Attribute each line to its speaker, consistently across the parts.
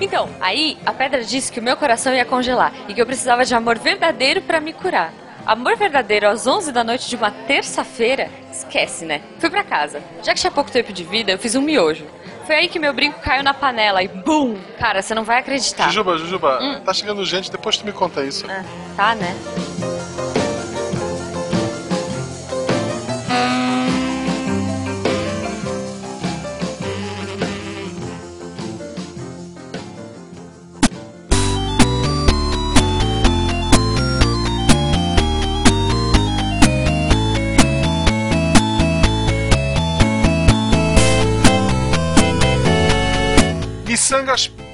Speaker 1: Então, aí a pedra disse que o meu coração ia congelar e que eu precisava de amor verdadeiro para me curar. Amor verdadeiro às 11 da noite de uma terça-feira? Esquece, né? Fui pra casa. Já que tinha pouco tempo de vida, eu fiz um miojo. Foi aí que meu brinco caiu na panela e BUM! Cara, você não vai acreditar.
Speaker 2: Jujuba, Jujuba, hum. tá chegando gente, depois tu me conta isso.
Speaker 1: Ah, tá, né?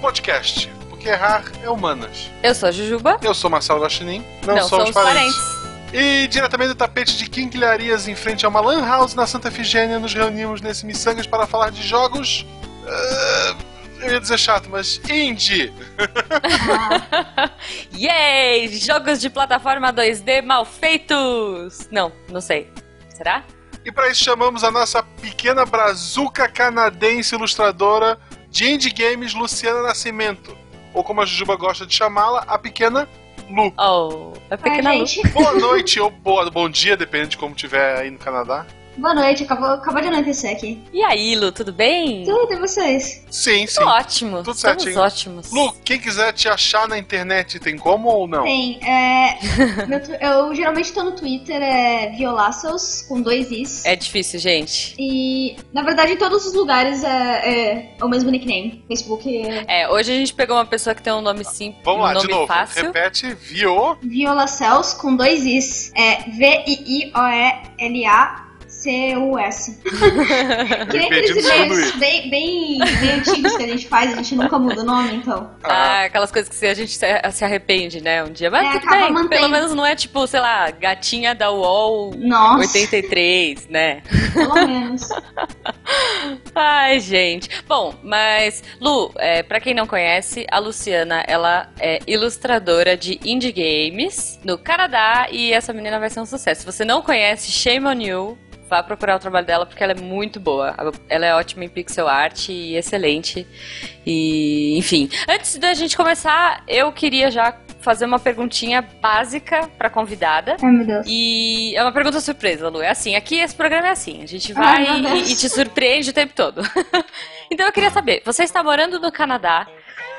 Speaker 2: Podcast, porque errar é humanas.
Speaker 1: Eu sou a Jujuba.
Speaker 2: Eu sou Marcelo Guaxinim. Não,
Speaker 1: Não somos, somos parentes.
Speaker 2: parentes. E diretamente do tapete de quinquilharias em frente a uma lan house na Santa Efigênia, nos reunimos nesse Missangas para falar de jogos... Uh, eu ia dizer chato, mas indie!
Speaker 1: Yay! Jogos de plataforma 2D mal feitos! Não, não sei. Será?
Speaker 2: E para isso chamamos a nossa pequena brazuca canadense ilustradora de Indie Games Luciana Nascimento. Ou como a Jujuba gosta de chamá-la, a pequena Lu.
Speaker 1: Oh, a pequena Ai, Lu.
Speaker 2: Boa noite ou boa, bom dia, depende de como tiver aí no Canadá.
Speaker 3: Boa noite, acabou, acabou de anoitecer aqui.
Speaker 1: E aí, Lu, tudo bem?
Speaker 3: Tudo, e vocês?
Speaker 2: Sim, sim.
Speaker 1: Tudo ótimo.
Speaker 2: Tudo certinho.
Speaker 1: ótimos.
Speaker 2: Lu, quem quiser te achar na internet, tem como ou não?
Speaker 3: Tem. É, eu geralmente tô no Twitter, é Violaços, com dois Is.
Speaker 1: É difícil, gente.
Speaker 3: E, na verdade, em todos os lugares é, é o mesmo nickname. Facebook
Speaker 1: é... é... hoje a gente pegou uma pessoa que tem um nome simples,
Speaker 2: Vamos
Speaker 1: um
Speaker 2: lá,
Speaker 1: nome
Speaker 2: de novo.
Speaker 1: fácil.
Speaker 2: Repete, Vio...
Speaker 3: Violacels, com dois Is. É V-I-I-O-E-L-A C-U-S. que nem aqueles e-mails bem, bem, bem antigos que a gente faz, a gente nunca muda o nome, então.
Speaker 1: Ah, aquelas coisas que a gente se arrepende, né? Um dia. Mas é, tudo bem, mantendo. pelo menos não é tipo, sei lá, gatinha da UOL
Speaker 3: Nossa.
Speaker 1: 83, né?
Speaker 3: Pelo menos.
Speaker 1: Ai, gente. Bom, mas, Lu, é, pra quem não conhece, a Luciana, ela é ilustradora de indie games no Canadá e essa menina vai ser um sucesso. Se você não conhece, shame on you vá procurar o trabalho dela porque ela é muito boa. Ela é ótima em pixel art e excelente. E, enfim, antes da gente começar, eu queria já fazer uma perguntinha básica pra convidada.
Speaker 3: Ai, meu Deus.
Speaker 1: E é uma pergunta surpresa, Lu. É assim, aqui esse programa é assim. A gente vai Ai, e, e, te surpreende o tempo todo. então eu queria saber, você está morando no Canadá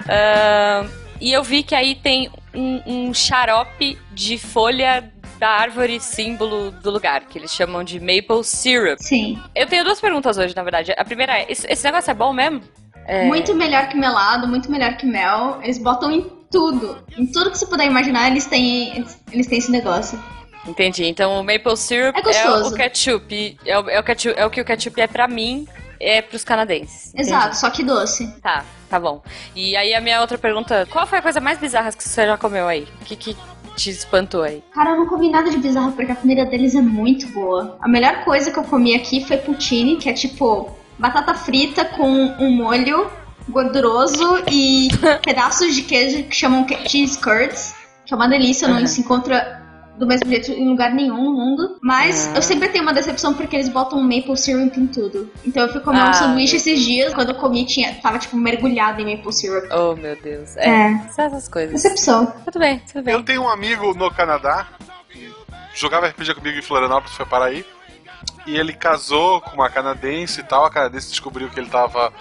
Speaker 1: uh, e eu vi que aí tem um, um xarope de folha da árvore símbolo do lugar, que eles chamam de maple syrup.
Speaker 3: Sim.
Speaker 1: Eu tenho duas perguntas hoje, na verdade. A primeira é: esse, esse negócio é bom mesmo? É...
Speaker 3: Muito melhor que melado, muito melhor que mel. Eles botam em tudo. Em tudo que você puder imaginar, eles têm, eles, eles têm esse negócio.
Speaker 1: Entendi. Então o maple syrup
Speaker 3: é,
Speaker 1: é o ketchup. É o, é, o ketchup. é o que o ketchup é pra mim, é pros canadenses.
Speaker 3: Exato, Entendi. só que doce.
Speaker 1: Tá, tá bom. E aí a minha outra pergunta: qual foi a coisa mais bizarra que você já comeu aí? Que, que te espantou aí?
Speaker 3: Cara, eu não comi nada de bizarro porque a comida deles é muito boa. A melhor coisa que eu comi aqui foi poutine, que é tipo batata frita com um molho gorduroso e pedaços de queijo que chamam cheese curds, que é uma delícia, uhum. não se encontra do mesmo jeito em lugar nenhum no mundo. Mas eu sempre tenho uma decepção porque eles botam maple syrup em tudo. Então eu fui comer ah, um sanduíche esses dias, quando eu comi, tinha, tava tipo mergulhado em maple syrup.
Speaker 1: Oh, meu Deus. É, é. essas coisas.
Speaker 3: Decepção.
Speaker 1: Tudo bem, tudo bem.
Speaker 2: Eu tenho um amigo no Canadá que jogava RPG comigo em Florianópolis, foi para aí. E ele casou com uma canadense e tal. A canadense descobriu que ele tava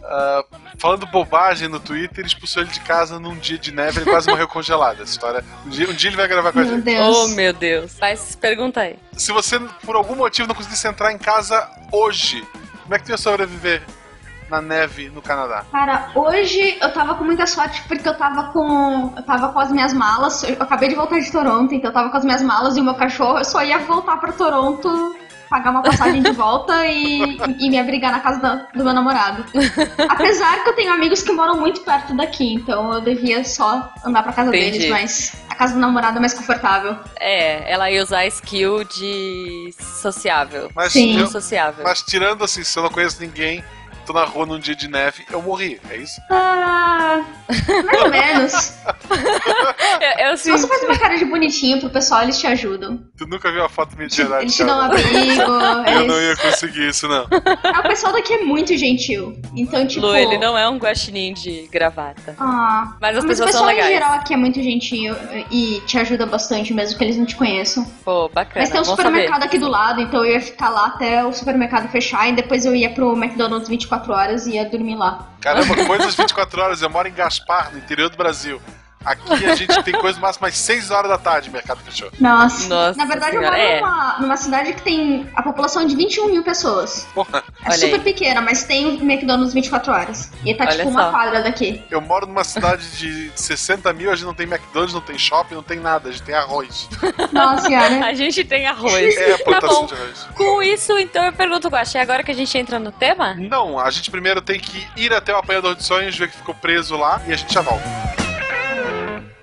Speaker 2: Uh, falando bobagem no Twitter, expulsou ele de casa num dia de neve e quase morreu congelado. Essa história. Um dia, um dia ele vai gravar com
Speaker 3: meu
Speaker 2: a gente.
Speaker 3: Deus.
Speaker 1: Oh, meu Deus. Faz pergunta aí.
Speaker 2: Se você, por algum motivo, não conseguisse entrar em casa hoje, como é que tu ia sobreviver na neve no Canadá?
Speaker 3: Cara, hoje eu tava com muita sorte porque eu tava com. Eu tava com as minhas malas. Eu acabei de voltar de Toronto, então eu tava com as minhas malas e o meu cachorro. Eu só ia voltar pra Toronto pagar uma passagem de volta e, e me abrigar na casa do, do meu namorado. Apesar que eu tenho amigos que moram muito perto daqui, então eu devia só andar pra casa Entendi. deles, mas a casa do namorado é mais confortável.
Speaker 1: É, ela ia usar a skill de sociável.
Speaker 2: Mas,
Speaker 1: Sim. sociável.
Speaker 2: Mas tirando assim, se eu não conheço ninguém, tô na rua num dia de neve, eu morri. É isso?
Speaker 3: Ah, mais ou menos.
Speaker 1: Eu, eu
Speaker 3: Se você faz uma cara de bonitinho pro pessoal, eles te ajudam.
Speaker 2: Tu nunca viu a foto minha de verdade,
Speaker 3: Eles te dão um abrigo.
Speaker 2: Eu não ia conseguir isso, não.
Speaker 3: Ah, o pessoal daqui é muito gentil. Então, tipo.
Speaker 1: Lu, ele não é um guaxinim de gravata.
Speaker 3: Ah,
Speaker 1: Mas as
Speaker 3: o
Speaker 1: pessoas
Speaker 3: pessoal
Speaker 1: são
Speaker 3: em
Speaker 1: legais.
Speaker 3: geral aqui é muito gentil e te ajuda bastante, mesmo que eles não te conheçam.
Speaker 1: Pô, bacana.
Speaker 3: Mas tem um supermercado
Speaker 1: saber.
Speaker 3: aqui do lado, então eu ia ficar lá até o supermercado fechar e depois eu ia pro McDonald's 24 horas e ia dormir lá.
Speaker 2: Caramba, coisas 24 horas. Eu moro em Gaspar, no interior do Brasil. Aqui a gente tem coisa máxima às 6 horas da tarde, mercado fechou.
Speaker 3: Nossa.
Speaker 1: Nossa
Speaker 3: Na verdade,
Speaker 1: senhora,
Speaker 3: eu moro
Speaker 1: é.
Speaker 3: numa, numa cidade que tem a população de 21 mil pessoas.
Speaker 2: Porra,
Speaker 3: É
Speaker 1: Olha
Speaker 3: super
Speaker 1: aí.
Speaker 3: pequena, mas tem McDonald's 24 horas. E tá
Speaker 1: Olha
Speaker 3: tipo uma
Speaker 1: só.
Speaker 3: quadra daqui.
Speaker 2: eu moro numa cidade de 60 mil, a gente não tem McDonald's, não tem shopping, não tem nada, a gente tem arroz.
Speaker 3: Nossa senhora.
Speaker 1: A gente tem arroz.
Speaker 2: É a
Speaker 1: tá
Speaker 2: plantação
Speaker 1: bom.
Speaker 2: de arroz.
Speaker 1: Com isso, então eu pergunto, Guaxa, é agora que a gente entra no tema?
Speaker 2: Não, a gente primeiro tem que ir até o apanhador de sonhos, ver que ficou preso lá e a gente já volta.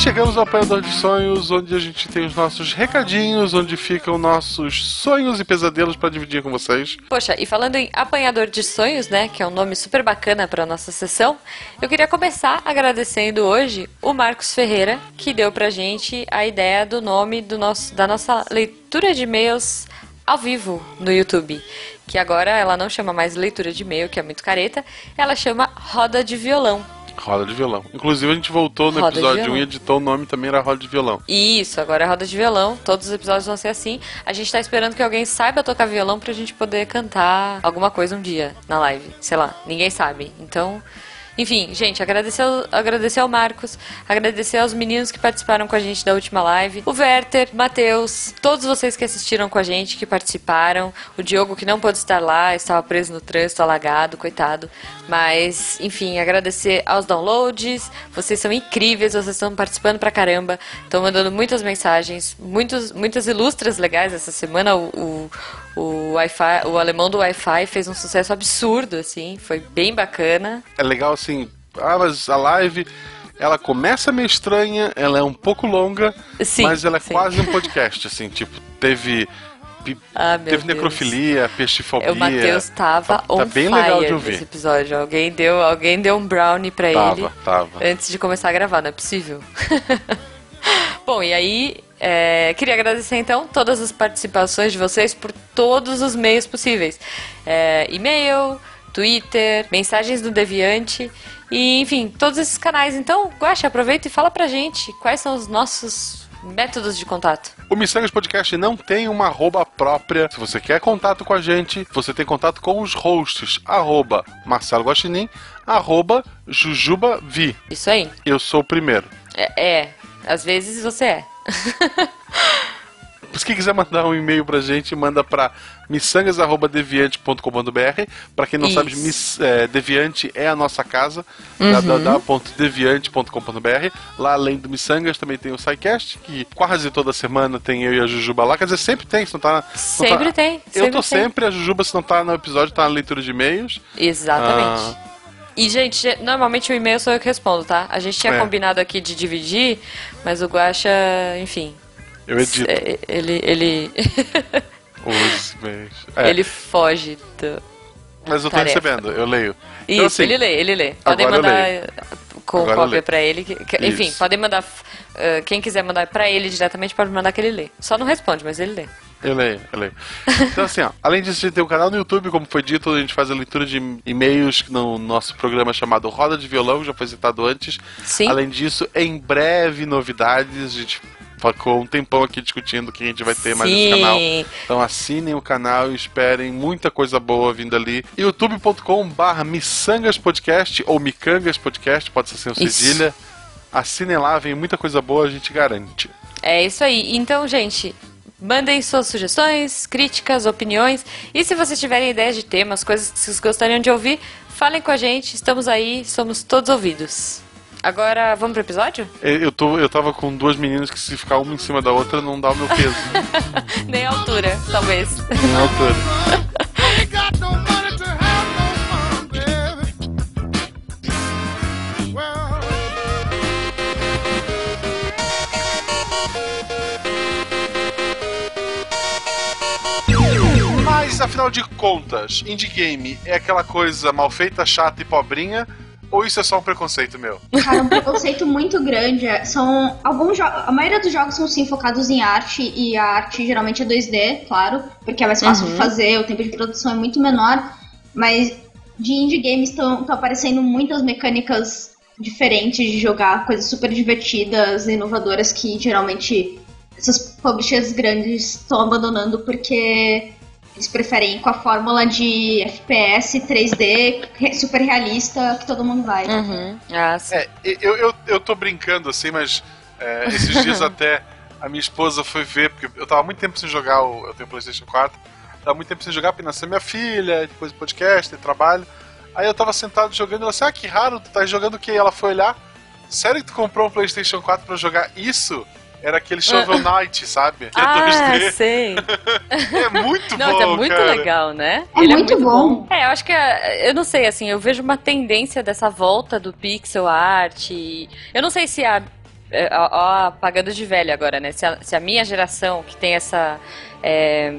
Speaker 2: chegamos ao apanhador de sonhos, onde a gente tem os nossos recadinhos, onde ficam nossos sonhos e pesadelos para dividir com vocês.
Speaker 1: Poxa, e falando em apanhador de sonhos, né, que é um nome super bacana para nossa sessão, eu queria começar agradecendo hoje o Marcos Ferreira, que deu pra gente a ideia do nome do nosso, da nossa leitura de e-mails ao vivo no YouTube. Que agora ela não chama mais leitura de e-mail, que é muito careta, ela chama Roda de Violão.
Speaker 2: Roda de violão. Inclusive, a gente voltou no
Speaker 1: Roda
Speaker 2: episódio 1
Speaker 1: violão.
Speaker 2: e editou o nome também era Roda de Violão.
Speaker 1: Isso, agora é roda de violão. Todos os episódios vão ser assim. A gente tá esperando que alguém saiba tocar violão pra gente poder cantar alguma coisa um dia na live. Sei lá, ninguém sabe. Então, enfim, gente, agradecer, agradecer ao Marcos, agradecer aos meninos que participaram com a gente da última live, o Werther, Matheus, todos vocês que assistiram com a gente, que participaram, o Diogo que não pôde estar lá, estava preso no trânsito, alagado, coitado. Mas, enfim, agradecer aos downloads, vocês são incríveis, vocês estão participando pra caramba, estão mandando muitas mensagens, muitos, muitas ilustras legais essa semana. O, o, o, Wi-Fi, o alemão do Wi-Fi fez um sucesso absurdo, assim, foi bem bacana.
Speaker 2: É legal assim, ah, mas a live ela começa meio estranha, ela é um pouco longa,
Speaker 1: Sim,
Speaker 2: mas ela é
Speaker 1: sim.
Speaker 2: quase um podcast, assim, tipo, teve.
Speaker 1: Ah,
Speaker 2: teve
Speaker 1: Deus.
Speaker 2: necrofilia, peixifobia.
Speaker 1: O Matheus tava
Speaker 2: Tá-
Speaker 1: on
Speaker 2: tá bem
Speaker 1: fire
Speaker 2: legal de
Speaker 1: nesse
Speaker 2: ouvir.
Speaker 1: episódio. Alguém deu, alguém deu um brownie pra ele
Speaker 2: Tava, tava.
Speaker 1: antes de começar a gravar, não é possível. Bom, e aí, é, queria agradecer então todas as participações de vocês por todos os meios possíveis: É, e-mail, Twitter, mensagens do Deviante. E, enfim, todos esses canais. Então, Guaxa, aproveita e fala pra gente quais são os nossos métodos de contato.
Speaker 2: O Missangas Podcast não tem uma arroba própria. Se você quer contato com a gente, você tem contato com os hosts. Arroba Marcelo Guaxinim, arroba Jujubavi.
Speaker 1: Isso aí.
Speaker 2: Eu sou o primeiro.
Speaker 1: É, é. Às vezes você é.
Speaker 2: Se quem quiser mandar um e-mail pra gente, manda pra missangas.deviante.com.br. Pra quem não
Speaker 1: Isso.
Speaker 2: sabe, Miss, é, Deviante é a nossa casa,
Speaker 1: Uhum.
Speaker 2: www.deviante.com.br. Lá além do Missangas também tem o SciCast, que quase toda semana tem eu e a Jujuba lá. Quer dizer, sempre tem, se não tá na- não
Speaker 1: Sempre
Speaker 2: tá-
Speaker 1: tem,
Speaker 2: Eu
Speaker 1: sempre
Speaker 2: tô
Speaker 1: tem.
Speaker 2: sempre, a Jujuba, se não tá no episódio, tá na leitura de e-mails.
Speaker 1: Exatamente.
Speaker 2: Ah.
Speaker 1: E, gente, ge- normalmente o e-mail sou eu que respondo, tá? A gente tinha
Speaker 2: É.
Speaker 1: combinado aqui de dividir, mas o Guaxa, enfim.
Speaker 2: Eu edito
Speaker 1: é, Ele. Ele,
Speaker 2: os. É,
Speaker 1: ele foge do.
Speaker 2: mas eu tô
Speaker 1: tarefa.
Speaker 2: recebendo, eu leio.
Speaker 1: Isso,
Speaker 2: Então, assim,
Speaker 1: ele lê, ele lê. Podem mandar
Speaker 2: leio.
Speaker 1: com
Speaker 2: Agora
Speaker 1: cópia pra ele. que- que- enfim, podem mandar. uh, quem quiser mandar pra ele diretamente, pode mandar que ele lê. Só não responde, mas ele lê.
Speaker 2: Eu leio, eu leio. Então, assim, ó, além disso, a gente tem um canal no YouTube, como foi dito, a gente faz a leitura de e-mails no nosso programa chamado Roda de Violão, já foi citado antes.
Speaker 1: Sim.
Speaker 2: Além disso, em breve, novidades, a gente ficou um tempão aqui discutindo o que a gente vai ter mais nesse
Speaker 1: Sim.
Speaker 2: canal. Então assinem o canal e esperem muita coisa boa vindo ali. youtube.com barra Missangas Podcast ou Micangas Podcast, pode ser sem o
Speaker 1: Isso.
Speaker 2: cedilha. Assinem lá, vem muita coisa boa, a gente garante.
Speaker 1: É isso aí. Então, gente, mandem suas sugestões, críticas, opiniões. E se vocês tiverem ideias de temas, coisas que vocês gostariam de ouvir, falem com a gente. Estamos aí, somos todos ouvidos. Agora, vamos pro episódio?
Speaker 2: Eu, tô, eu tava com duas meninas que se ficar uma em cima da outra não dá o meu peso.
Speaker 1: Nem a altura, talvez.
Speaker 2: Nem a altura. Afinal de contas, indie game é aquela coisa mal feita, chata e pobrinha? Ou isso é só um preconceito meu?
Speaker 3: Cara, é um preconceito muito grande. É, são alguns jogos. A maioria dos jogos são sim focados em arte, e a arte geralmente é 2D, claro, porque é mais fácil
Speaker 1: Uhum.
Speaker 3: de fazer, o tempo de produção é muito menor. Mas de indie games estão aparecendo muitas mecânicas diferentes de jogar, coisas super divertidas, inovadoras que geralmente essas publishers grandes estão abandonando porque eles preferem ir com a fórmula de FPS 3D re- super realista que todo mundo vai.
Speaker 1: Uhum. Ah.
Speaker 2: É, eu, eu, eu tô brincando assim, mas é, esses dias até a minha esposa foi ver, porque eu tava muito tempo sem jogar, o, eu tenho o PlayStation 4, tava muito tempo sem jogar, porque nasceu minha filha, depois podcast, trabalho. Aí eu tava sentado jogando, ela disse, ah, que raro, tu tá jogando o quê? E ela foi olhar, sério que tu comprou um PlayStation 4 pra jogar isso? Era aquele Shovel Knight, sabe? Que é
Speaker 1: Ah,
Speaker 2: 2D.
Speaker 1: sei.
Speaker 2: É muito
Speaker 1: Não,
Speaker 2: bom,
Speaker 1: é muito
Speaker 2: cara.
Speaker 1: legal, né?
Speaker 3: É muito bom.
Speaker 1: É, eu acho que, é, eu não sei, assim, eu vejo uma tendência dessa volta do pixel art. e- Eu não sei se a. é, Ó, ó, pagando de velho agora, né? Se a, se a minha geração, que tem essa. é,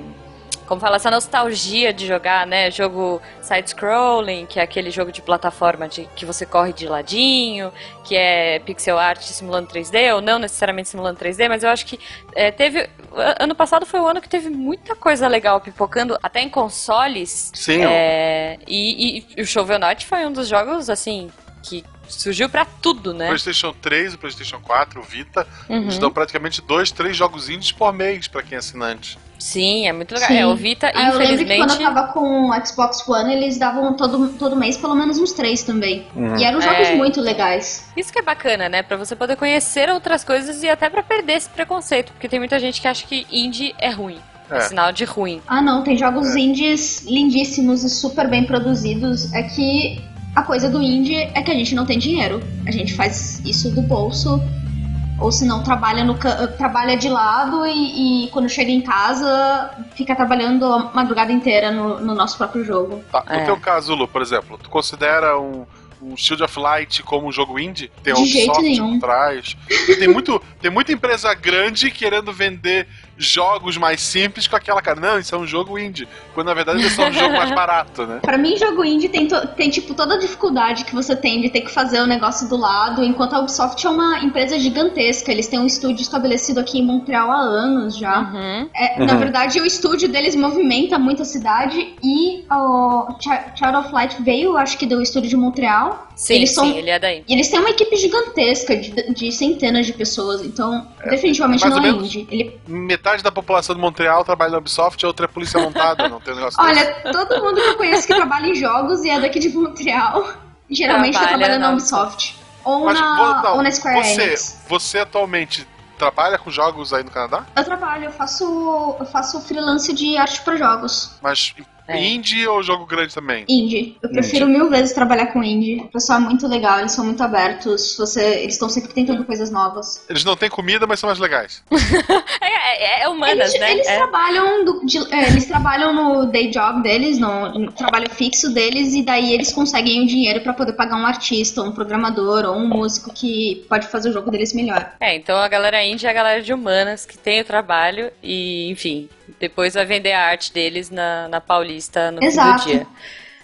Speaker 1: como fala, essa nostalgia de jogar, né? Jogo side-scrolling, que é aquele jogo de plataforma de, que você corre de ladinho, que é pixel art simulando 3D, ou não necessariamente simulando 3D, mas eu acho que é, teve. Ano passado foi o ano que teve muita coisa legal pipocando, até em consoles.
Speaker 2: Sim,
Speaker 1: É, e, e- e o Shovel Knight foi um dos jogos, assim, que surgiu pra tudo,
Speaker 2: O
Speaker 1: né?
Speaker 2: PlayStation 3, o PlayStation 4, o Vita,
Speaker 1: Uhum.
Speaker 2: eles dão praticamente dois, três jogos indies por mês pra quem é assinante.
Speaker 1: Sim, é muito legal.
Speaker 3: Sim.
Speaker 1: É, o Vita,
Speaker 3: Ah, eu lembro que quando
Speaker 1: infelizmente.
Speaker 3: eu tava com o Xbox One, eles davam todo, todo mês pelo menos uns três também. E eram jogos
Speaker 1: É.
Speaker 3: muito legais.
Speaker 1: Isso que é bacana, né? Pra você poder conhecer outras coisas e até pra perder esse preconceito. Porque tem muita gente que acha que indie é ruim. É,
Speaker 2: É.
Speaker 1: sinal de ruim.
Speaker 3: Ah, não, tem jogos indies lindíssimos e super bem produzidos. É que a coisa do indie é que a gente não tem dinheiro. A gente faz isso do bolso. Ou se não, trabalha, no, trabalha de lado e, e quando chega em casa, fica trabalhando a madrugada inteira no, no nosso próprio jogo.
Speaker 2: Tá, no
Speaker 1: É.
Speaker 2: teu caso, Lu, por exemplo, tu considera um, um Shield of Light como um jogo indie? Tem
Speaker 3: De
Speaker 2: um Ubisoft por trás. Tem, muito, tem muita empresa grande querendo vender jogos mais simples com aquela cara. Não, isso é um jogo indie. Quando na verdade isso é um jogo mais barato, né?
Speaker 3: Pra mim, jogo indie tem, tem, tipo, toda a dificuldade que você tem de ter que fazer o negócio do lado, enquanto a Ubisoft é uma empresa gigantesca. Eles têm um estúdio estabelecido aqui em Montreal há anos já.
Speaker 1: Uhum.
Speaker 3: É, Na verdade, o estúdio deles movimenta muito a cidade e o Chi- Child of Light veio, acho que do estúdio de Montreal.
Speaker 1: Sim,
Speaker 3: eles
Speaker 1: sim,
Speaker 3: são-
Speaker 1: ele é daí.
Speaker 3: E eles têm uma equipe gigantesca de, de centenas de pessoas, então definitivamente
Speaker 2: mais
Speaker 3: não é indie. Ele,
Speaker 2: Metade da população de Montreal trabalha na Ubisoft, a outra é polícia montada, não tem um negócio desse.
Speaker 3: olha, todo mundo que eu conheço que trabalha em jogos e é daqui de Montreal, geralmente tá
Speaker 1: Trabalha
Speaker 3: trabalhando na Ubisoft. Ou,
Speaker 2: Mas,
Speaker 3: na,
Speaker 2: não,
Speaker 3: ou na Square
Speaker 2: você,
Speaker 3: Enix.
Speaker 2: você atualmente trabalha com jogos aí no Canadá?
Speaker 3: Eu trabalho, eu faço, eu faço freelance de arte para jogos.
Speaker 2: Mas
Speaker 1: É.
Speaker 2: indie ou jogo grande também?
Speaker 3: Indie. Eu prefiro mil vezes trabalhar com indie. O pessoal é muito legal, eles são muito abertos. Você, eles estão sempre tentando coisas novas.
Speaker 2: Eles não têm comida, mas são mais legais.
Speaker 1: É, é, é humanas,
Speaker 3: Eles,
Speaker 1: né?
Speaker 3: eles
Speaker 1: É.
Speaker 3: trabalham do- de- é, eles trabalham no day job deles, no, no trabalho fixo deles, e daí eles conseguem o dinheiro pra poder pagar um artista, um programador ou um músico que pode fazer o jogo deles melhor.
Speaker 1: É, então a galera indie é a galera de humanas que tem o trabalho e, enfim, depois vai vender a arte deles na, na Paulista no
Speaker 3: Exato.
Speaker 1: fim do dia.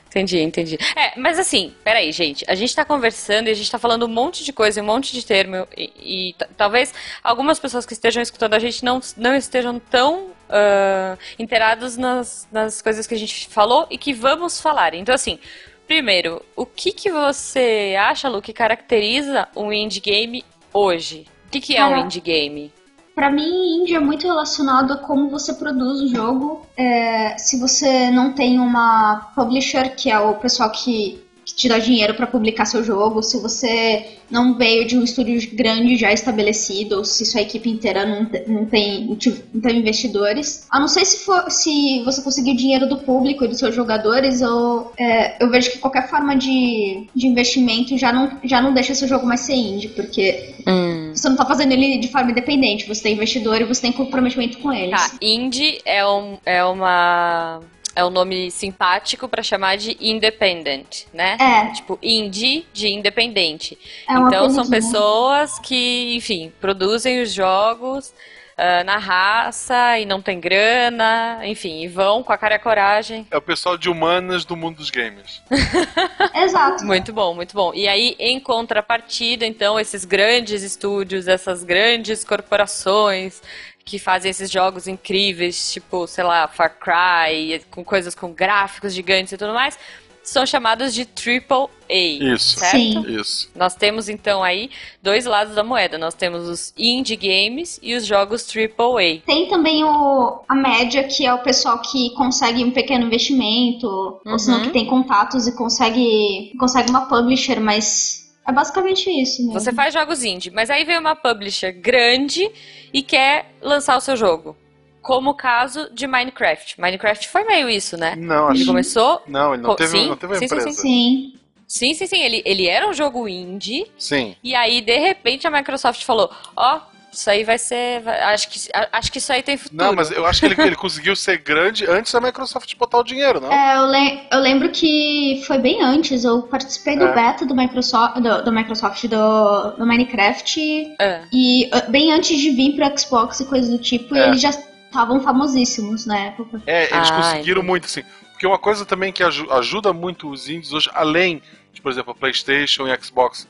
Speaker 1: Entendi, entendi. É, mas assim, peraí, gente. A gente tá conversando e a gente tá falando um monte de coisa, um monte de termo. E, e talvez algumas pessoas que estejam escutando a gente não, não estejam tão ah, inteirados nas, nas coisas que a gente falou e que vamos falar. Então, assim, primeiro, o que, que você acha, Lu, que caracteriza um indie game hoje? O que, que é um indie game?
Speaker 3: Pra mim, indie é muito relacionado a como você produz o jogo. É, se você não tem uma publisher, que é o pessoal que, que te dá dinheiro pra publicar seu jogo, se você não veio de um estúdio grande já estabelecido, ou se sua equipe inteira não, não, tem, não tem investidores. A não ser se, for, se você conseguir dinheiro do público e dos seus jogadores, eu, é, eu vejo que qualquer forma de, de investimento já não, já não deixa seu jogo mais ser indie, porque
Speaker 1: Hum.
Speaker 3: você não tá fazendo ele de forma independente, você tem investidor e você tem comprometimento com eles.
Speaker 1: Tá, indie é, um, é uma. É um nome simpático pra chamar de independent, né?
Speaker 3: É.
Speaker 1: Tipo, indie de independente.
Speaker 3: É
Speaker 1: então são pessoas que, enfim, produzem os jogos uh, na raça e não tem grana, enfim, e vão com a cara e a coragem.
Speaker 2: É o pessoal de humanas do mundo dos games.
Speaker 3: Exato.
Speaker 1: Muito bom, muito bom. E aí, em contrapartida, então, esses grandes estúdios, essas grandes corporações que fazem esses jogos incríveis, tipo, sei lá, Far Cry, com coisas com gráficos gigantes e tudo mais, são chamados de Triple A.
Speaker 2: Isso.
Speaker 1: Certo?
Speaker 3: Sim.
Speaker 2: Isso.
Speaker 1: Nós temos então aí dois lados da moeda. Nós temos os indie games e os jogos Triple A.
Speaker 3: Tem também o, a média, que é o pessoal que consegue um pequeno investimento, ou senão
Speaker 1: Uhum.
Speaker 3: que tem contatos e consegue, consegue uma publisher, mas é basicamente isso mesmo.
Speaker 1: Você faz jogos indie, mas aí vem uma publisher grande e quer lançar o seu jogo. Como o caso de Minecraft. Minecraft foi meio isso, né?
Speaker 2: Não,
Speaker 1: Ele
Speaker 2: acho
Speaker 1: começou.
Speaker 2: Não, ele não teve,
Speaker 1: sim,
Speaker 2: não teve uma
Speaker 1: sim, sim,
Speaker 2: empresa.
Speaker 3: Sim.
Speaker 1: Sim, sim, sim. Ele, ele era um jogo indie.
Speaker 2: Sim.
Speaker 1: E aí, de repente, a Microsoft falou: Ó, isso aí vai ser. vai- acho, que, acho que isso aí tem futuro.
Speaker 2: Não, mas eu acho que ele, ele conseguiu ser grande antes da Microsoft botar o dinheiro, não?
Speaker 3: É, eu, le- eu lembro que foi bem antes, eu participei do
Speaker 2: É.
Speaker 3: beta do Microsoft, do, do Microsoft, do, do Minecraft,
Speaker 1: É.
Speaker 3: e uh, bem antes de vir pro Xbox e coisa do tipo,
Speaker 2: É.
Speaker 3: eles já estavam famosíssimos na época.
Speaker 2: É, eles
Speaker 1: Ah,
Speaker 2: conseguiram
Speaker 1: entendi.
Speaker 2: muito, assim. Porque uma coisa também que aju- ajuda muito os indies hoje, além de, por exemplo, a PlayStation e Xbox,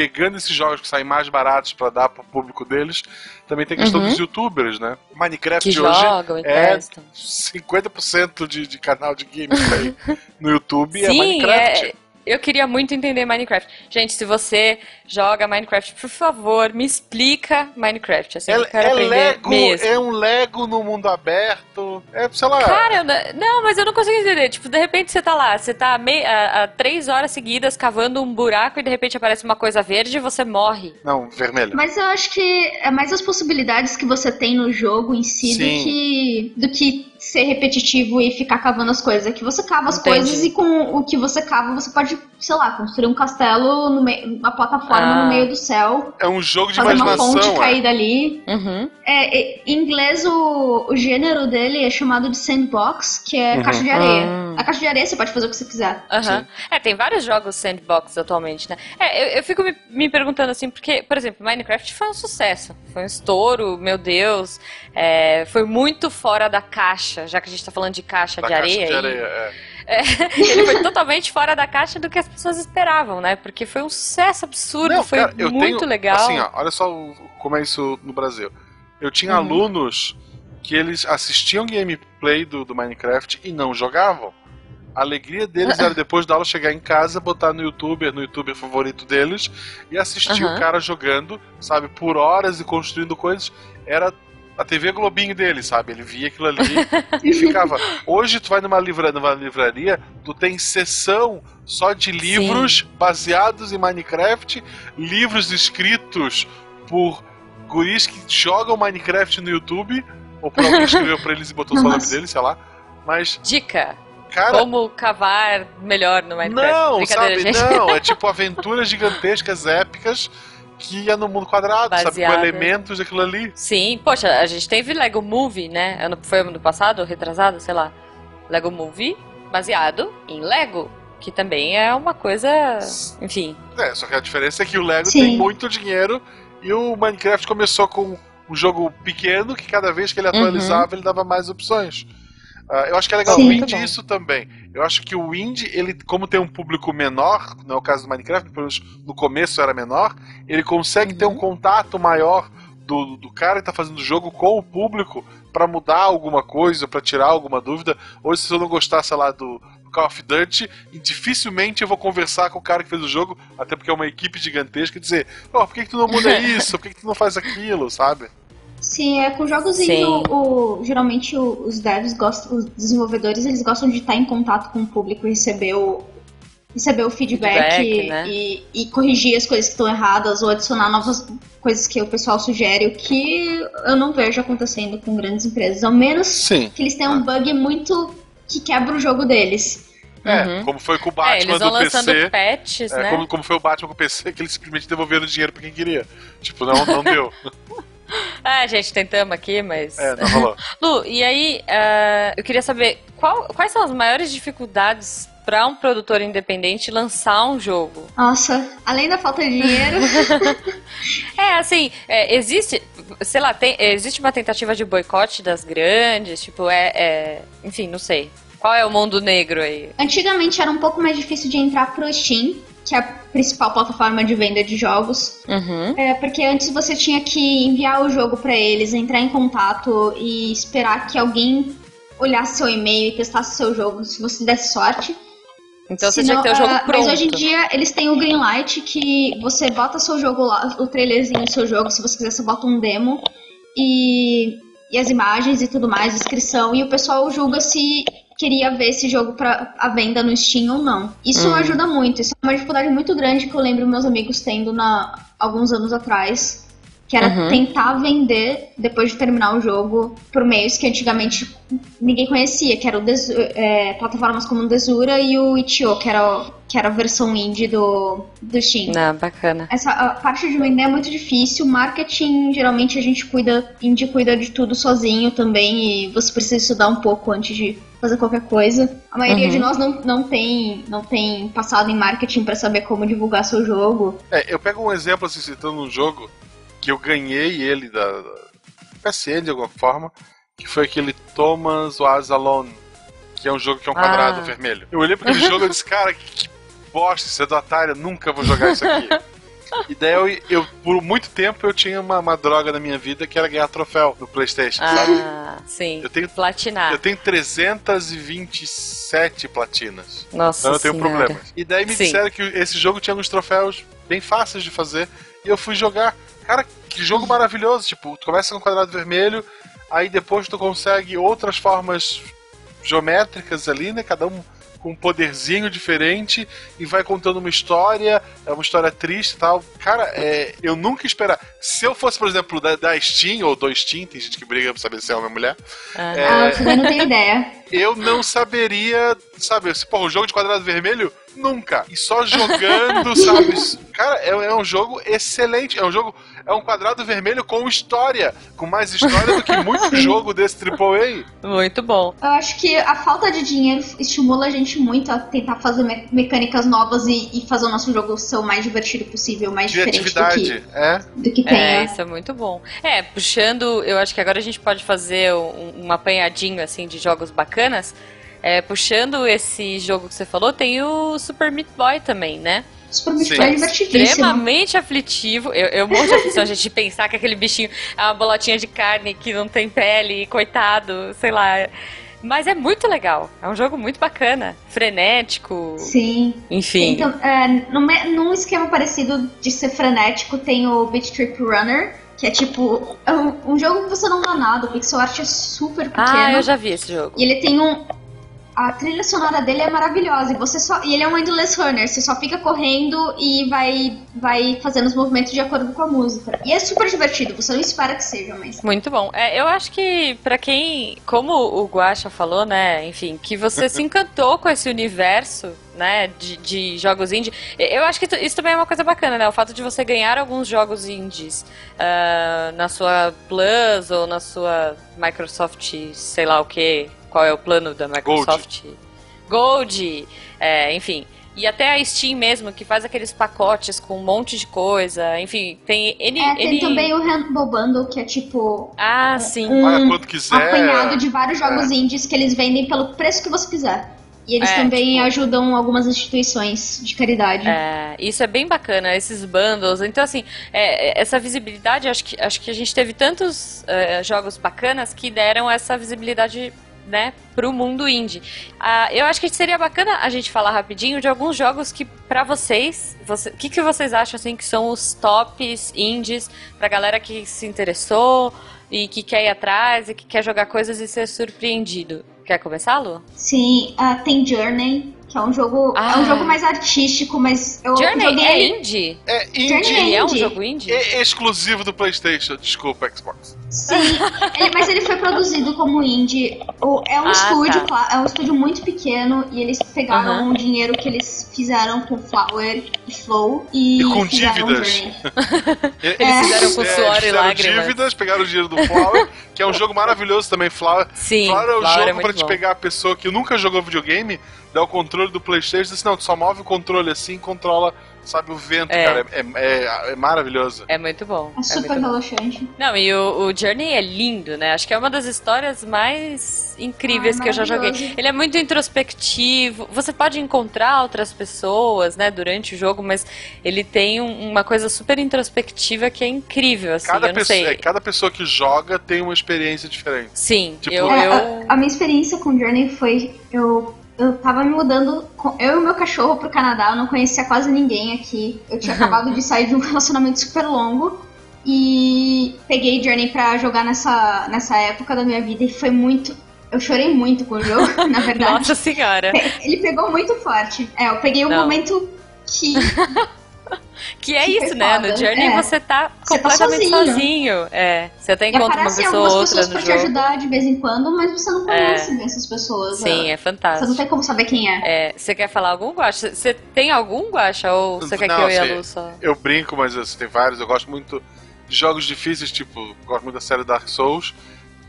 Speaker 2: pegando esses jogos que saem mais baratos pra dar pro público deles, também tem a questão
Speaker 1: Uhum.
Speaker 2: dos youtubers, né? Minecraft
Speaker 1: Que
Speaker 2: hoje
Speaker 1: jogam
Speaker 2: é
Speaker 1: testam.
Speaker 2: 50% de, de canal de gameplay no YouTube é
Speaker 1: Sim,
Speaker 2: Minecraft.
Speaker 1: é, eu queria muito entender Minecraft. Gente, se você joga Minecraft, por favor, me explica Minecraft. Assim, eu
Speaker 2: É,
Speaker 1: quero
Speaker 2: é
Speaker 1: aprender
Speaker 2: Lego,
Speaker 1: mesmo.
Speaker 2: é um Lego no mundo aberto. É, sei lá.
Speaker 1: Cara, eu não- não, mas eu não consigo entender. Tipo, de repente você tá lá, você tá mei- há, há três horas seguidas cavando um buraco e de repente aparece uma coisa verde e você morre.
Speaker 2: Não, vermelho.
Speaker 3: Mas eu acho que é mais as possibilidades que você tem no jogo em si do
Speaker 2: Sim.
Speaker 3: que, do que ser repetitivo e ficar cavando as coisas. É que você cava as
Speaker 1: Entendi.
Speaker 3: coisas e com o que você cava você pode, sei lá, construir um castelo, no meio, uma plataforma
Speaker 1: Ah.
Speaker 3: no meio do céu,
Speaker 2: É um jogo de
Speaker 3: fazer uma
Speaker 2: imaginação.
Speaker 3: ponte
Speaker 2: é.
Speaker 3: cair dali.
Speaker 1: Uhum.
Speaker 3: É, é, em inglês, o, o gênero dele é chamado de sandbox, que é
Speaker 2: Uhum.
Speaker 3: caixa de areia.
Speaker 1: Ah.
Speaker 3: A caixa de areia você pode fazer o que você quiser.
Speaker 1: É, tem vários jogos sandbox atualmente, né? É, eu, eu fico me, me perguntando assim, porque, por exemplo, Minecraft foi um sucesso. Foi um estouro, meu Deus. É, foi muito fora da caixa, já que a gente tá falando de caixa
Speaker 2: Da
Speaker 1: de
Speaker 2: caixa
Speaker 1: areia.
Speaker 2: de
Speaker 1: e-
Speaker 2: areia, é.
Speaker 1: ele foi totalmente fora da caixa do que as pessoas esperavam, né? Porque foi um sucesso absurdo,
Speaker 2: Não,
Speaker 1: foi
Speaker 2: cara,
Speaker 1: muito
Speaker 2: tenho,
Speaker 1: legal.
Speaker 2: Assim, ó, olha só o- como é isso no Brasil. Eu tinha
Speaker 1: Uhum.
Speaker 2: alunos que eles assistiam gameplay do, do Minecraft e não jogavam. A alegria deles era depois da aula chegar em casa, botar no youtuber, no youtuber favorito deles, e assistir
Speaker 1: Aham.
Speaker 2: o cara jogando, sabe, por horas e construindo coisas. Era a TV Globinho dele, sabe? Ele via aquilo ali e ficava. Hoje tu vai numa livraria, numa livraria, tu tem sessão só de livros baseados em Minecraft, livros escritos por guris que jogam Minecraft no YouTube, ou por alguém que escreveu pra eles e botou só o nome dele, sei lá. Mas,
Speaker 1: Dica:
Speaker 2: cara,
Speaker 1: como cavar melhor no Minecraft.
Speaker 2: não, sabe?
Speaker 1: gente.
Speaker 2: Não, é tipo aventuras gigantescas, épicas, que ia no mundo quadrado, sabe? Com elementos daquilo ali.
Speaker 1: Sim, poxa, a gente teve Lego Movie, né? Ano, foi ano passado, retrasado, sei lá. Lego Movie, baseado em Lego. Que também é uma coisa. Enfim.
Speaker 2: É, só que a diferença é que o Lego
Speaker 3: Sim.
Speaker 2: tem muito dinheiro e o Minecraft começou com um jogo pequeno que cada vez que ele atualizava ele dava mais opções. Ah, eu acho que é legal
Speaker 3: Sim.
Speaker 2: o indie isso também. Eu acho que o indie, ele, como tem um público menor, não é o caso do Minecraft, pelo menos no começo era menor, ele consegue ter um
Speaker 1: Uhum.
Speaker 2: contato maior do, do cara que tá fazendo o jogo com o público pra mudar alguma coisa, pra tirar alguma dúvida. Hoje, se eu não gostar, sei lá, do, Call of Duty, e dificilmente eu vou conversar com o cara que fez o jogo, até porque é uma equipe gigantesca, e dizer, oh, por que, que tu não muda isso? Por que, que tu não faz aquilo, sabe?
Speaker 3: Sim, é com jogos indie, o, o- geralmente os devs gostam, os desenvolvedores, eles gostam de estar em contato com o público e receber o, receber o feedback,
Speaker 1: Feedback,
Speaker 3: e,
Speaker 1: né?
Speaker 3: e, e corrigir as coisas que estão erradas ou adicionar novas coisas que o pessoal sugere, o que eu não vejo acontecendo com grandes empresas, ao menos
Speaker 2: Sim.
Speaker 3: que eles tenham um bug muito que quebra o jogo deles.
Speaker 2: É,
Speaker 1: Uhum.
Speaker 2: como foi com o
Speaker 1: É,
Speaker 2: Batman
Speaker 1: eles vão
Speaker 2: do
Speaker 1: lançando
Speaker 2: PC.
Speaker 1: patches,
Speaker 2: É,
Speaker 1: né?
Speaker 2: como, como foi o Batman com o PC, que eles simplesmente devolveram o dinheiro pra quem queria. Tipo, não, não deu.
Speaker 1: É, gente, tentamos aqui, mas.
Speaker 2: É, não rolou.
Speaker 1: Lu, e aí, ah, eu queria saber qual- quais são as maiores dificuldades para um produtor independente lançar um jogo.
Speaker 3: Nossa, além da falta de dinheiro.
Speaker 1: é, assim, é, existe, sei lá, tem, existe uma tentativa de boicote das grandes, tipo, é, é, enfim, não sei. Qual é o mundo negro aí?
Speaker 3: Antigamente era um pouco mais difícil de entrar pro Steam, que é a principal plataforma de venda de jogos.
Speaker 1: Uhum.
Speaker 3: É, porque antes você tinha que enviar o jogo para eles, entrar em contato e esperar que alguém olhasse seu e-mail e testasse seu jogo, se você desse sorte.
Speaker 1: Então você tinha que ter o jogo
Speaker 3: uh,
Speaker 1: pronto.
Speaker 3: Mas hoje em dia eles têm o Greenlight que você bota seu jogo lá, o trailerzinho do seu jogo, se você quiser você bota um demo e, e as imagens e tudo mais, descrição, e o pessoal julga se queria ver esse jogo para a venda no Steam ou não. Isso
Speaker 1: Hum.
Speaker 3: ajuda muito. Isso é uma dificuldade muito grande que eu lembro meus amigos tendo na alguns anos atrás, que era
Speaker 1: Uhum.
Speaker 3: tentar vender depois de terminar o jogo por meios que antigamente ninguém conhecia, que eram é, plataformas como o Desura e o Itch.io, que era que era a versão indie do do Steam.
Speaker 1: Não, bacana.
Speaker 3: Essa a parte de vender é muito difícil. Marketing, geralmente a gente cuida, indie cuida de tudo sozinho também e você precisa estudar um pouco antes de fazer qualquer coisa. A maioria
Speaker 1: Uhum.
Speaker 3: de nós não, não tem não tem passado em marketing pra saber como divulgar seu jogo.
Speaker 2: É, eu pego um exemplo assim, citando um jogo que eu ganhei ele da, da PSN de alguma forma, que foi aquele Thomas Was Alone, que é um jogo que é um
Speaker 1: Ah.
Speaker 2: quadrado vermelho. Eu olhei pra aquele jogo e disse, cara, que, que bosta, isso é do Atari, eu nunca vou jogar isso aqui. E daí eu, eu, por muito tempo, eu tinha uma, uma droga na minha vida que era ganhar troféu no Playstation, sabe?
Speaker 1: Ah, sim.
Speaker 2: Eu tenho,
Speaker 1: Platinar.
Speaker 2: eu tenho 327 platinas.
Speaker 1: Nossa
Speaker 2: Então eu tenho
Speaker 1: senhora.
Speaker 2: problemas. E daí me
Speaker 1: Sim.
Speaker 2: disseram que esse jogo tinha uns troféus bem fáceis de fazer. E eu fui jogar. Cara, que jogo maravilhoso. Tipo, tu começa com um quadrado vermelho, aí depois tu consegue outras formas geométricas ali, né? Cada um com um poderzinho diferente e vai contando uma história, é uma história triste e tal. Cara, é, eu nunca esperava. Se eu fosse, por exemplo, da, da Steam ou do Steam, tem gente que briga pra saber se é homem ou mulher,
Speaker 1: Ah.
Speaker 2: É.
Speaker 3: Ah, eu também não tenho ideia.
Speaker 2: eu não saberia, sabe, se, porra, o jogo de quadrado vermelho, nunca. E só jogando, sabe? Cara, é, é um jogo excelente. É um jogo. É um quadrado vermelho com história. Com mais história do que muito jogo desse AAA.
Speaker 1: Muito bom.
Speaker 3: Eu acho que a falta de dinheiro estimula a gente muito a tentar fazer me- mecânicas novas e, e fazer o nosso jogo ser o mais divertido possível, mais diferente do
Speaker 2: Criatividade.
Speaker 3: que,
Speaker 2: É.
Speaker 3: do que tem.
Speaker 1: É,
Speaker 3: né?
Speaker 1: isso é muito bom. É, puxando, eu acho que agora a gente pode fazer um, um apanhadinho assim de jogos bacanas. É, puxando esse jogo que você falou, tem o Super Meat Boy também, né?
Speaker 3: Super Meat. Boy é divertidíssimo.
Speaker 1: Extremamente aflitivo. Eu, eu morro de aflição, gente, de pensar que aquele bichinho é uma bolotinha de carne que não tem pele, coitado, sei lá. Mas é muito legal. É um jogo muito bacana. Frenético.
Speaker 3: Sim.
Speaker 1: Enfim.
Speaker 3: Então, é, num, num esquema parecido de ser frenético, tem o Beat Trip Runner, que é tipo. É um, um jogo que você não dá nada, o pixel art é super pequeno.
Speaker 1: ah, eu já vi esse jogo.
Speaker 3: E ele tem um. A trilha sonora dele é maravilhosa. E você só. E ele é um endless runner. Você só fica correndo e vai, vai fazendo os movimentos de acordo com a música. E é super divertido, você não espera que seja, mas.
Speaker 1: Muito bom. É, eu acho que pra quem, como o Guaxa falou, né, enfim, que você se encantou com esse universo, né, de, de jogos indie. Eu acho que isso também é uma coisa bacana, né, o fato de você ganhar alguns jogos indies ah, na sua Plus ou na sua Microsoft, sei lá o que, qual é o plano da Microsoft? Gold, é, enfim. E até a Steam mesmo, que faz aqueles pacotes com um monte de coisa. Enfim, tem N.
Speaker 3: É, tem
Speaker 1: N-
Speaker 3: também o Handball Bundle, que é tipo.
Speaker 1: Ah, sim.
Speaker 2: Paga
Speaker 3: Um
Speaker 2: quanto quiser.
Speaker 3: apanhado de vários jogos indies que eles vendem pelo preço que você quiser. E eles
Speaker 1: É,
Speaker 3: também
Speaker 1: tipo-
Speaker 3: ajudam algumas instituições de caridade.
Speaker 1: É, isso é bem bacana, esses bundles. Então, assim, é, é, essa visibilidade, acho que, acho que a gente teve tantos é, jogos bacanas que deram essa visibilidade, né, pro mundo indie. Ah, eu acho que seria bacana a gente falar rapidinho de alguns jogos que, pra vocês, você- o que, que vocês acham, assim, que são os tops indies pra galera que se interessou e que quer ir atrás e que quer jogar coisas e ser surpreendido. Quer começar, Lu?
Speaker 3: Sim, ah, tem Journey, que é um jogo. É
Speaker 1: Ah.
Speaker 3: um jogo mais artístico, mas eu
Speaker 1: Journey
Speaker 3: joguei
Speaker 1: é indie?
Speaker 2: É
Speaker 3: Journey
Speaker 2: indie
Speaker 1: Ele é um
Speaker 3: indie.
Speaker 1: jogo indie?
Speaker 2: e exclusivo do PlayStation. Desculpa, Xbox.
Speaker 3: Sim, ele- mas ele foi produzido como indie. O- É um
Speaker 1: Ah,
Speaker 3: estúdio,
Speaker 1: tá.
Speaker 3: é um estúdio muito pequeno e eles pegaram
Speaker 1: Aham.
Speaker 3: o dinheiro que eles fizeram com Flower e Flow e,
Speaker 2: E com dívidas.
Speaker 3: Journey.
Speaker 1: Eles fizeram com suor e
Speaker 2: fizeram
Speaker 1: lágrimas.
Speaker 2: dívidas, pegaram o dinheiro do Flower, que é um jogo maravilhoso também. Flower,
Speaker 1: Sim,
Speaker 2: Flower é o
Speaker 1: Flower é
Speaker 2: jogo
Speaker 1: muito
Speaker 2: pra te
Speaker 1: bom.
Speaker 2: pegar a pessoa que nunca jogou videogame, dá o controle do Playstation, assim, não, tu só move o controle assim controla sabe, o vento,
Speaker 1: É.
Speaker 2: cara. É, é, é maravilhoso.
Speaker 1: É muito bom.
Speaker 3: É super
Speaker 1: muito bom.
Speaker 3: relaxante.
Speaker 1: Não, e o, o Journey é lindo, né? Acho que é uma das histórias mais incríveis
Speaker 3: Ah,
Speaker 1: que eu já joguei. Ele é muito introspectivo. Você pode encontrar outras pessoas, né, durante o jogo, mas ele tem um- uma coisa super introspectiva que é incrível, assim.
Speaker 2: Cada,
Speaker 1: eu não
Speaker 2: pessoa,
Speaker 1: sei.
Speaker 2: é, cada pessoa que joga tem uma experiência diferente.
Speaker 1: Sim,
Speaker 2: Tipo-
Speaker 1: eu,
Speaker 3: É,
Speaker 1: eu...
Speaker 3: a, a minha experiência com Journey foi. Eu, eu tava me mudando, eu e o meu cachorro pro Canadá, eu não conhecia quase ninguém aqui. Eu tinha acabado de sair de um relacionamento super longo. E peguei Journey pra jogar nessa, nessa época da minha vida e foi muito. Eu chorei muito com o jogo, na verdade.
Speaker 1: Nossa senhora.
Speaker 3: Ele pegou muito forte. É, eu peguei um
Speaker 1: Não.
Speaker 3: momento que
Speaker 1: Que é isso, né?
Speaker 3: foda.
Speaker 1: No Journey
Speaker 3: É.
Speaker 1: você tá
Speaker 3: Você tá
Speaker 1: completamente
Speaker 3: sozinho.
Speaker 1: sozinho. É. Você até
Speaker 3: e
Speaker 1: encontra uma pessoa ou
Speaker 3: algumas
Speaker 1: outra
Speaker 3: pessoas
Speaker 1: no
Speaker 3: pra te
Speaker 1: jogo.
Speaker 3: ajudar de vez em quando, mas você não
Speaker 1: É.
Speaker 3: conhece bem essas pessoas.
Speaker 1: Sim, é
Speaker 3: Você não
Speaker 1: fantástico.
Speaker 3: tem como saber quem é.
Speaker 1: É, você quer falar algum, Guaxa? Você tem algum, Guaxa? Ou você quer
Speaker 2: Não,
Speaker 1: que eu e a
Speaker 2: assim,
Speaker 1: Lu só...
Speaker 2: Eu brinco, mas assim, tem vários. Eu gosto muito de jogos difíceis, tipo, gosto muito da série Dark Souls.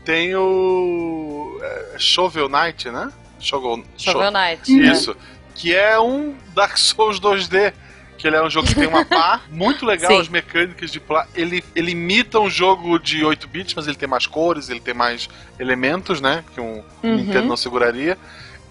Speaker 2: Tem o. É, Shovel Knight, né? Shovel,
Speaker 1: Shovel Knight.
Speaker 3: Uhum.
Speaker 1: né?
Speaker 2: Isso. Que é um Dark Souls 2D. Que ele é um jogo que tem uma pá muito legal,
Speaker 1: Sim.
Speaker 2: as mecânicas de pla... ele, ele imita um jogo de 8 bits, mas ele tem mais cores, ele tem mais elementos, né? Que um
Speaker 1: Uhum.
Speaker 2: Nintendo não seguraria.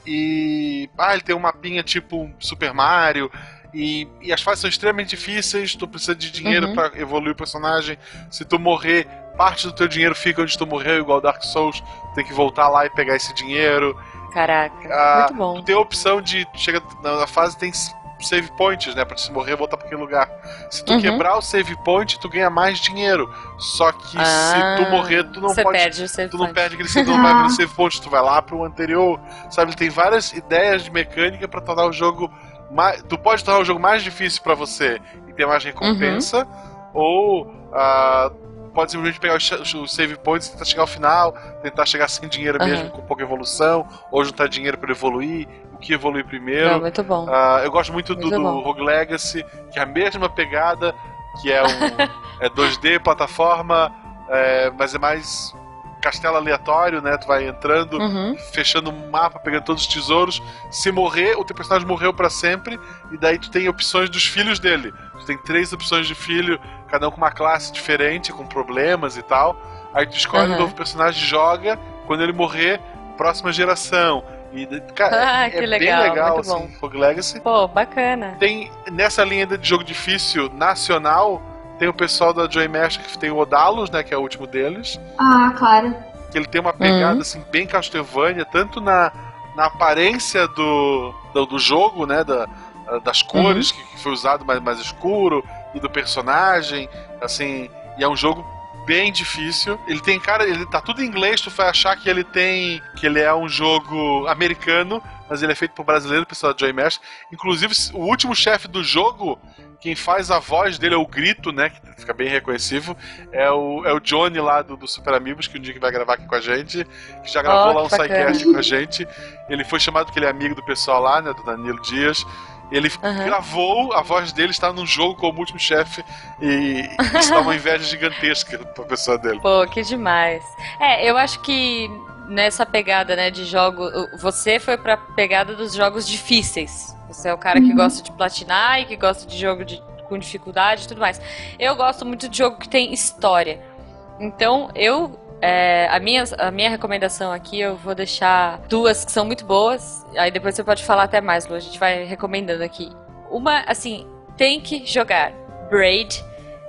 Speaker 2: E. Ah, ele tem um mapinha tipo Super Mario. E, e as fases são extremamente difíceis, tu precisa de dinheiro
Speaker 1: Uhum.
Speaker 2: pra evoluir o personagem. Se tu morrer, parte do teu dinheiro fica onde tu morreu, igual Dark Souls. Tem que voltar lá e pegar esse dinheiro.
Speaker 1: Caraca,
Speaker 2: Ah,
Speaker 1: muito bom.
Speaker 2: Tu tem a opção de. Chega na fase tem save points, né? Pra tu se morrer voltar pra aquele lugar. Se tu
Speaker 1: Uhum.
Speaker 2: quebrar o save point, tu ganha mais dinheiro. Só que
Speaker 1: Ah,
Speaker 2: se tu morrer, tu não pode.
Speaker 1: perde o save
Speaker 2: Tu não
Speaker 1: point.
Speaker 2: perde aquele save, tu não vai pro save point, tu vai lá pro anterior. Sabe, ele tem várias ideias de mecânica pra tornar o jogo mais. Tu pode tornar o jogo mais difícil pra você e ter mais recompensa, ou ah, pode simplesmente pegar os save points e tentar chegar ao final, tentar chegar sem dinheiro
Speaker 1: Aham.
Speaker 2: mesmo, com pouca evolução, ou juntar dinheiro pra evoluir, que evoluir
Speaker 1: Não,
Speaker 2: primeiro.
Speaker 1: muito bom.
Speaker 2: Ah, eu gosto muito do,
Speaker 1: Muito
Speaker 2: do
Speaker 1: bom.
Speaker 2: Rogue Legacy, que é a mesma pegada, que é um é 2D, plataforma, é, mas é mais castelo aleatório, né? Tu vai entrando,
Speaker 1: Uhum.
Speaker 2: fechando um mapa, pegando todos os tesouros. Se morrer, o teu personagem morreu pra sempre, e daí tu tem opções dos filhos dele. Tu tem três opções de filho, cada um com uma classe diferente, com problemas e tal. Aí tu escolhe
Speaker 1: Aham.
Speaker 2: um novo personagem, joga, quando ele morrer, próxima geração. E, cara,
Speaker 1: Ah,
Speaker 2: é,
Speaker 1: que
Speaker 2: é
Speaker 1: legal,
Speaker 2: bem legal,
Speaker 1: muito
Speaker 2: assim, Rogue Legacy.
Speaker 1: Pô, bacana.
Speaker 2: Tem nessa linha de jogo difícil nacional, tem o pessoal da Joy Master que tem o Odalos, né, que é o último deles,
Speaker 3: Ah, claro.
Speaker 2: que ele tem uma pegada
Speaker 1: Uhum.
Speaker 2: assim bem Castlevania, tanto na, na aparência do, do, do jogo, né, da, das cores
Speaker 1: Uhum.
Speaker 2: que, que foi usado mais, mais escuro e do personagem, assim, e é um jogo bem difícil. Ele tem cara, ele tá tudo em inglês, tu vai achar que ele tem que ele é um jogo americano, mas ele é feito por brasileiro, pessoal da Joy Master. Inclusive, o último chefe do jogo, quem faz a voz dele é o grito, né? Que fica bem reconhecível. É o, é o Johnny lá do, do Super Amigos, que um dia que vai gravar aqui com a gente. Que já gravou
Speaker 1: Oh,
Speaker 2: lá um sidecast com a gente. Ele foi chamado porque ele é amigo do pessoal lá, né? Do Danilo Dias. Ele
Speaker 1: Aham.
Speaker 2: gravou, a voz dele está num jogo como último chefe e isso dá uma inveja gigantesca pra pessoa dele.
Speaker 1: Pô, que demais. É, eu acho que nessa pegada, né, de jogo, você foi pra pegada dos jogos difíceis. Você é o cara que
Speaker 3: Uhum.
Speaker 1: gosta de platinar e que gosta de jogo de- com dificuldade e tudo mais. Eu gosto muito de jogo que tem história. Então, eu. É, a, minha, a minha recomendação aqui, eu vou deixar duas que são muito boas. Aí depois você pode falar até mais, Lu. A gente vai recomendando aqui. Uma, assim, tem que jogar. Braid.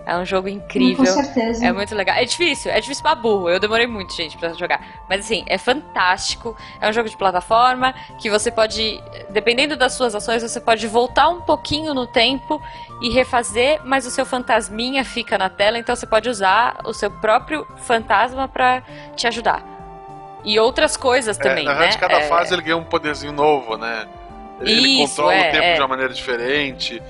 Speaker 1: É um jogo incrível.
Speaker 3: Com certeza.
Speaker 1: É muito legal. É difícil, é difícil pra burro. Eu demorei muito, gente, pra jogar. Mas assim, é fantástico. É um jogo de plataforma que você pode, dependendo das suas ações, você pode voltar um pouquinho no tempo e refazer, mas o seu fantasminha fica na tela, então você pode usar o seu próprio fantasma pra te ajudar. E outras coisas também,
Speaker 2: é, na
Speaker 1: né?
Speaker 2: verdade, cada
Speaker 1: É,
Speaker 2: fase ele ganha um poderzinho novo, né? Ele,
Speaker 1: Isso,
Speaker 2: controla
Speaker 1: é,
Speaker 2: o tempo
Speaker 1: é.
Speaker 2: de uma maneira diferente.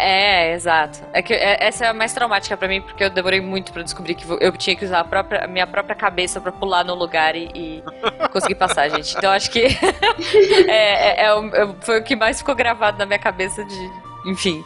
Speaker 1: É, exato. É que é- essa é a mais traumática pra mim, porque eu demorei muito pra descobrir que eu tinha que usar a, própria, a minha própria cabeça pra pular no lugar e, e conseguir passar, gente. Então acho que é, é- é o- é- foi o que mais ficou gravado na minha cabeça de. Enfim.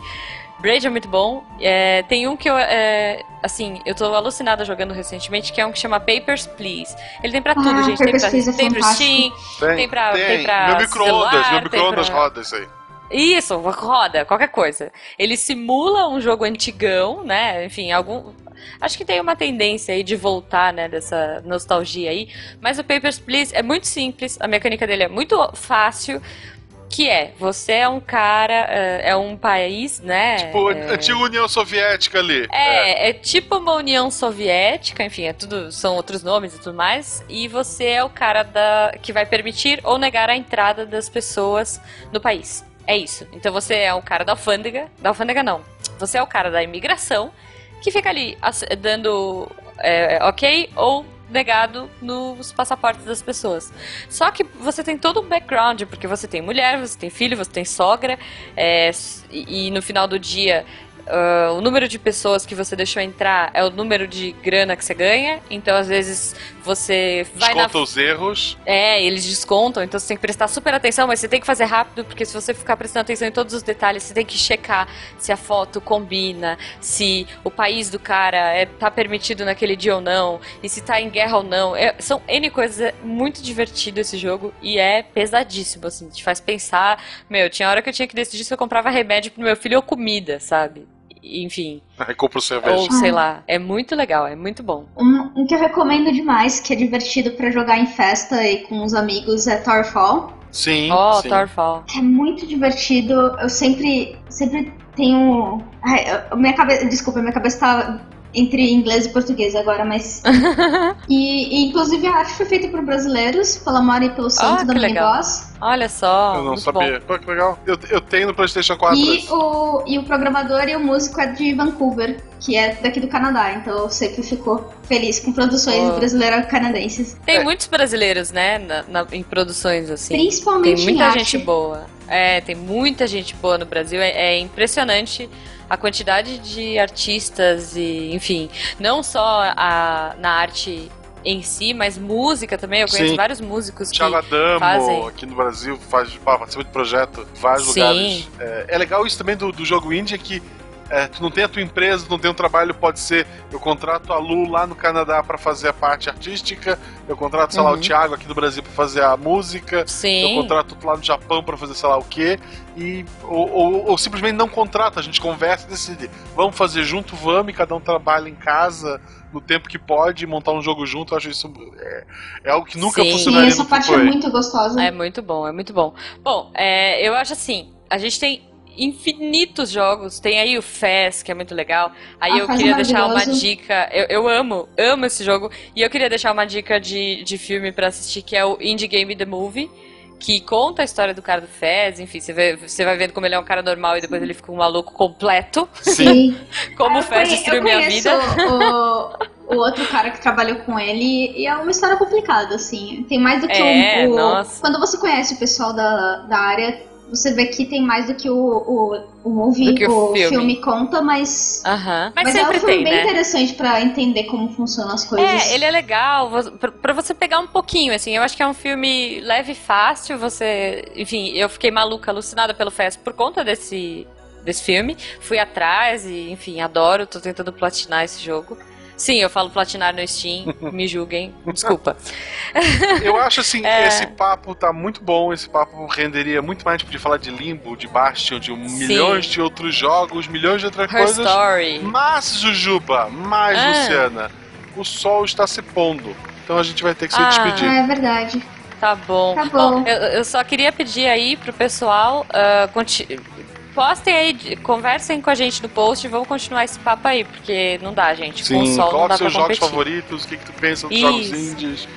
Speaker 1: Braid é muito bom. É, tem um que eu, é, assim, eu tô alucinada jogando recentemente, que é um que chama Papers, Please. Ele tem pra tudo,
Speaker 3: Ah,
Speaker 1: gente. Tem pra,
Speaker 3: Please é
Speaker 1: tem pro Steam,
Speaker 2: Tem,
Speaker 1: tem pra, tem.
Speaker 2: tem.
Speaker 1: pra
Speaker 2: meu micro-ondas, meu micro-ondas
Speaker 1: pra-
Speaker 2: roda isso aí.
Speaker 1: Isso, roda, qualquer coisa. Ele simula um jogo antigão, né? Enfim, algum. Acho que tem uma tendência aí de voltar, né, dessa nostalgia aí. Mas o Papers, Please é muito simples, a mecânica dele é muito fácil. Que é, você é um cara, é é um país, né?
Speaker 2: Tipo,
Speaker 1: é...
Speaker 2: antiga União Soviética ali.
Speaker 1: É, é tipo uma União Soviética, enfim, é tudo, são outros nomes e tudo mais. E você é o cara da, que vai permitir ou negar a entrada das pessoas no país. É isso. Então você é o cara da alfândega. Da alfândega não. Você é o cara da imigração que fica ali dando é, ok ou negado nos passaportes das pessoas. Só que você tem todo um background, porque você tem mulher, você tem filho, você tem sogra, é, e, e no final do dia ah, o número de pessoas que você deixou entrar é o número de grana que você ganha. Então, às vezes, você vai na
Speaker 2: Desconta os erros.
Speaker 1: é, eles descontam, então você tem que prestar super atenção, mas você tem que fazer rápido, porque se você ficar prestando atenção em todos os detalhes, você tem que checar se a foto combina, se o país do cara é, tá permitido naquele dia ou não, e se tá em guerra ou não. É- são N coisas, é muito divertido esse jogo e é pesadíssimo, assim, te faz pensar. Meu, tinha hora que eu tinha que decidir se eu comprava remédio pro meu filho ou comida, sabe? Enfim,
Speaker 2: Aí compra o cerveja.
Speaker 1: ou sei lá, é muito legal, é muito bom.
Speaker 3: Um, um que eu recomendo demais, que é divertido pra jogar em festa e com os amigos, é Towerfall.
Speaker 2: Sim,
Speaker 1: Ó,
Speaker 2: sim.
Speaker 1: Thorfall.
Speaker 3: É muito divertido. Eu sempre, sempre tenho. Ai, minha cabeça. Desculpa, minha cabeça tá entre inglês e português agora, mas. e, e, inclusive a arte foi feita por brasileiros, pela Mari e pelo Santo
Speaker 1: Ah,
Speaker 3: da
Speaker 1: que
Speaker 3: minha
Speaker 1: legal.
Speaker 3: voz.
Speaker 1: Olha só.
Speaker 2: Eu não
Speaker 1: muito
Speaker 2: sabia. Pô, que legal. Eu, eu tenho no PlayStation 4.
Speaker 3: E o, e o programador e o músico é de Vancouver, que é daqui do Canadá, então eu sempre fico feliz com produções
Speaker 1: Oh.
Speaker 3: brasileiras canadenses.
Speaker 1: Tem
Speaker 2: É.
Speaker 1: muitos brasileiros, né, na- na- em produções assim.
Speaker 3: Principalmente
Speaker 1: Tem
Speaker 3: em
Speaker 1: muita
Speaker 3: arte.
Speaker 1: gente boa. É, tem muita gente boa no Brasil. É, é impressionante a quantidade de artistas e, enfim, não só a, na arte em si, mas música também. Eu conheço
Speaker 2: Sim.
Speaker 1: vários músicos que
Speaker 2: Thiago Adamo,
Speaker 1: fazem.
Speaker 2: aqui no Brasil, faz, participa de projeto em vários
Speaker 1: Sim.
Speaker 2: lugares. É, é legal isso também do, do jogo indie, é que é, tu não tem a tua empresa, tu não tem um trabalho, pode ser, eu contrato a Lu lá no Canadá pra fazer a parte artística, eu contrato, sei lá, o
Speaker 1: Uhum.
Speaker 2: Thiago aqui no Brasil pra fazer a música, eu
Speaker 1: Sim.
Speaker 2: contrato tu lá no Japão pra fazer sei lá o quê, e, ou, ou- ou simplesmente não contrata, a gente conversa e decide, vamos fazer junto, vamos, e cada um trabalha em casa no tempo que pode, montar um jogo junto, eu acho isso é, é algo que nunca
Speaker 1: Sim.
Speaker 3: Sim,
Speaker 2: funcionaria
Speaker 3: essa
Speaker 2: no
Speaker 3: parte é
Speaker 2: AAA.
Speaker 3: muito gostosa.
Speaker 1: É muito bom, é muito bom. Bom, é, eu acho assim, a gente tem infinitos jogos, tem aí o Fez, que é muito legal. Aí
Speaker 3: Ah,
Speaker 1: eu queria deixar uma dica, eu, eu amo, amo esse jogo, e eu queria deixar uma dica de, de filme pra assistir, que é o Indie Game The Movie, que conta a história do cara do Fez, enfim, você, vê, você vai vendo como ele é um cara normal e depois ele fica um maluco completo,
Speaker 2: Sim.
Speaker 1: como o Fez destruiu minha vida.
Speaker 3: O, o outro cara que trabalhou com ele e é uma história complicada, assim. Tem mais do que
Speaker 1: É,
Speaker 3: o, o-
Speaker 1: nossa.
Speaker 3: Quando você conhece o pessoal da, da área, você vê que tem mais do que o, o, o movie,
Speaker 1: o
Speaker 3: o
Speaker 1: filme.
Speaker 3: filme. conta, mas.
Speaker 1: Aham. Mas,
Speaker 3: Mas, é um filme
Speaker 1: tem,
Speaker 3: bem
Speaker 1: né?
Speaker 3: interessante pra entender como funcionam as coisas.
Speaker 1: É, ele é legal pra você pegar um pouquinho, assim. Eu acho que é um filme leve e fácil. Você, enfim, eu fiquei maluca, alucinada pelo Fest por conta desse desse filme. Fui atrás e, enfim, adoro. Tô tentando platinar esse jogo. Sim, eu falo platinar no Steam. Me julguem. Desculpa.
Speaker 2: Eu acho assim,
Speaker 1: É.
Speaker 2: esse papo tá muito bom, esse papo renderia muito mais de falar de Limbo, de Bastion, de um
Speaker 1: Sim.
Speaker 2: milhões de outros jogos, milhões de outras
Speaker 1: Her
Speaker 2: coisas.
Speaker 1: Story.
Speaker 2: Mas, Jujuba, mais,
Speaker 1: Ah.
Speaker 2: Luciana, o sol está se pondo. Então a gente vai ter que se
Speaker 1: Ah.
Speaker 2: despedir.
Speaker 3: É verdade.
Speaker 1: Tá bom.
Speaker 3: Tá bom.
Speaker 1: eu, eu só queria pedir aí pro pessoal. conti- Postem aí, conversem com a gente no post e vamos continuar esse papo aí, porque não dá, gente.
Speaker 2: Sim,
Speaker 1: sol não
Speaker 2: coloca seus jogos favoritos, o que, que tu pensa dos jogos
Speaker 1: Isso.
Speaker 2: indies.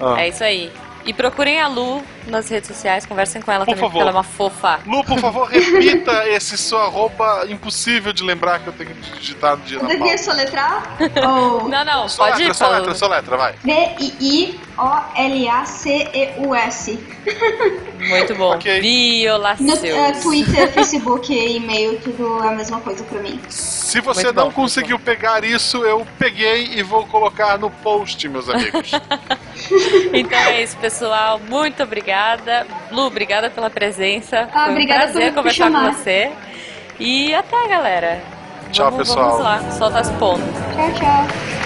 Speaker 2: Ah.
Speaker 1: É isso aí. E procurem a Lu nas redes sociais, conversem com ela
Speaker 2: Por
Speaker 1: também,
Speaker 2: favor.
Speaker 1: porque ela é uma fofa.
Speaker 2: Lu, por favor, repita esse seu arroba impossível de lembrar que eu tenho que digitar no dia
Speaker 3: Eu
Speaker 2: da
Speaker 3: devia soletrar? Ou
Speaker 1: Não, não,
Speaker 2: Só
Speaker 1: pode
Speaker 2: letra,
Speaker 1: ir,
Speaker 2: só
Speaker 1: Paulo.
Speaker 2: letra, só letra, vai.
Speaker 3: B-I-I-O-L-A-C-E-U-S.
Speaker 1: Muito bom.
Speaker 2: Ok.
Speaker 3: No
Speaker 1: Violaceus.
Speaker 3: é, Twitter, Facebook e e-mail, tudo é a mesma coisa pra mim.
Speaker 2: Se você
Speaker 1: Muito
Speaker 2: não
Speaker 1: bom,
Speaker 2: conseguiu pegar isso, eu peguei e vou colocar no post, meus amigos.
Speaker 1: Então é isso, pessoal. Muito obrigada. Lu, obrigada pela presença.
Speaker 3: Ah,
Speaker 1: Foi um
Speaker 3: obrigada
Speaker 1: prazer
Speaker 3: por-
Speaker 1: conversar com você. E até, galera.
Speaker 2: Tchau,
Speaker 1: vamos,
Speaker 2: pessoal.
Speaker 1: Vamos lá, solta as pontas.
Speaker 3: Tchau, tchau.